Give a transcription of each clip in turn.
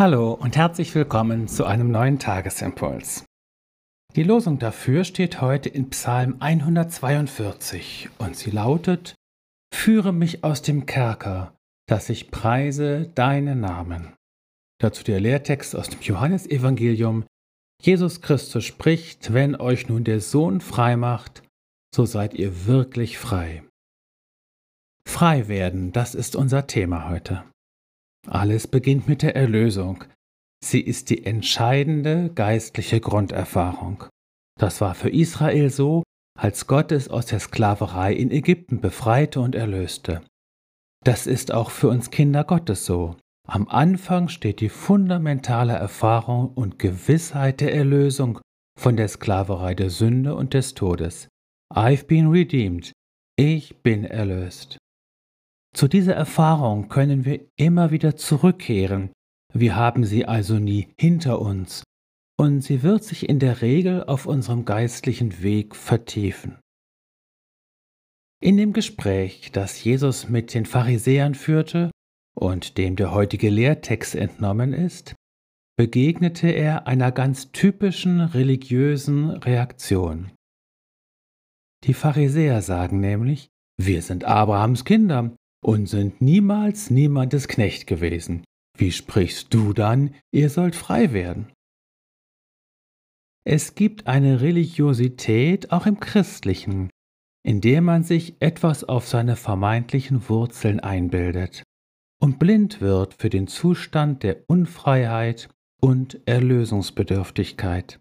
Hallo und herzlich willkommen zu einem neuen Tagesimpuls. Die Losung dafür steht heute in Psalm 142 und sie lautet, Führe mich aus dem Kerker, dass ich preise deinen Namen. Dazu der Lehrtext aus dem Johannesevangelium. Jesus Christus spricht, wenn euch nun der Sohn frei macht, so seid ihr wirklich frei. Frei werden, das ist unser Thema heute. Alles beginnt mit der Erlösung. Sie ist die entscheidende geistliche Grunderfahrung. Das war für Israel so, als Gott es aus der Sklaverei in Ägypten befreite und erlöste. Das ist auch für uns Kinder Gottes so. Am Anfang steht die fundamentale Erfahrung und Gewissheit der Erlösung von der Sklaverei der Sünde und des Todes. I've been redeemed. Ich bin erlöst. Zu dieser Erfahrung können wir immer wieder zurückkehren. Wir haben sie also nie hinter uns. Und sie wird sich in der Regel auf unserem geistlichen Weg vertiefen. In dem Gespräch, das Jesus mit den Pharisäern führte und dem der heutige Lehrtext entnommen ist, begegnete er einer ganz typischen religiösen Reaktion. Die Pharisäer sagen nämlich, wir sind Abrahams Kinder und sind niemals niemandes Knecht gewesen. Wie sprichst du dann, ihr sollt frei werden? Es gibt eine Religiosität auch im Christlichen, in der man sich etwas auf seine vermeintlichen Wurzeln einbildet und blind wird für den Zustand der Unfreiheit und Erlösungsbedürftigkeit.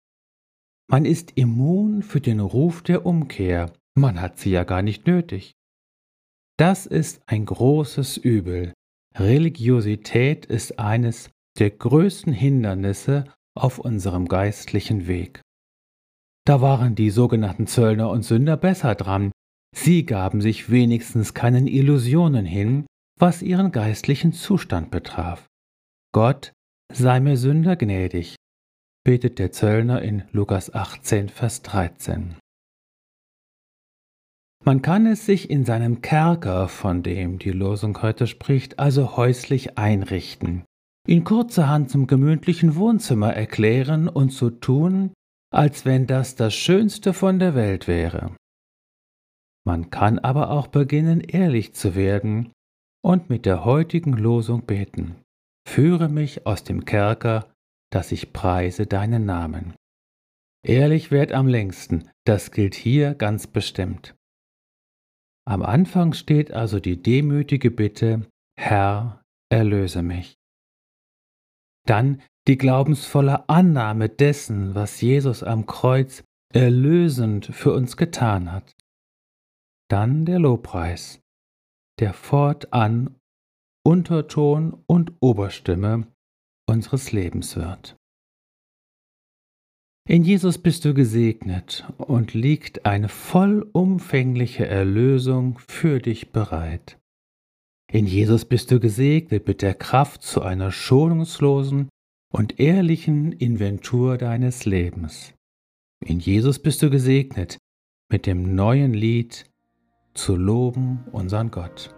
Man ist immun für den Ruf der Umkehr, man hat sie ja gar nicht nötig. Das ist ein großes Übel. Religiosität ist eines der größten Hindernisse auf unserem geistlichen Weg. Da waren die sogenannten Zöllner und Sünder besser dran. Sie gaben sich wenigstens keinen Illusionen hin, was ihren geistlichen Zustand betraf. Gott sei mir Sünder gnädig, betet der Zöllner in Lukas 18, Vers 13. Man kann es sich in seinem Kerker, von dem die Losung heute spricht, also häuslich einrichten, ihn kurzerhand zum gemütlichen Wohnzimmer erklären und so tun, als wenn das das Schönste von der Welt wäre. Man kann aber auch beginnen, ehrlich zu werden und mit der heutigen Losung beten. Führe mich aus dem Kerker, dass ich preise deinen Namen. Ehrlich währt am längsten, das gilt hier ganz bestimmt. Am Anfang steht also die demütige Bitte, Herr, erlöse mich. Dann die glaubensvolle Annahme dessen, was Jesus am Kreuz erlösend für uns getan hat. Dann der Lobpreis, der fortan Unterton und Oberstimme unseres Lebens wird. In Jesus bist du gesegnet und liegt eine vollumfängliche Erlösung für dich bereit. In Jesus bist du gesegnet mit der Kraft zu einer schonungslosen und ehrlichen Inventur deines Lebens. In Jesus bist du gesegnet mit dem neuen Lied zu loben unseren Gott.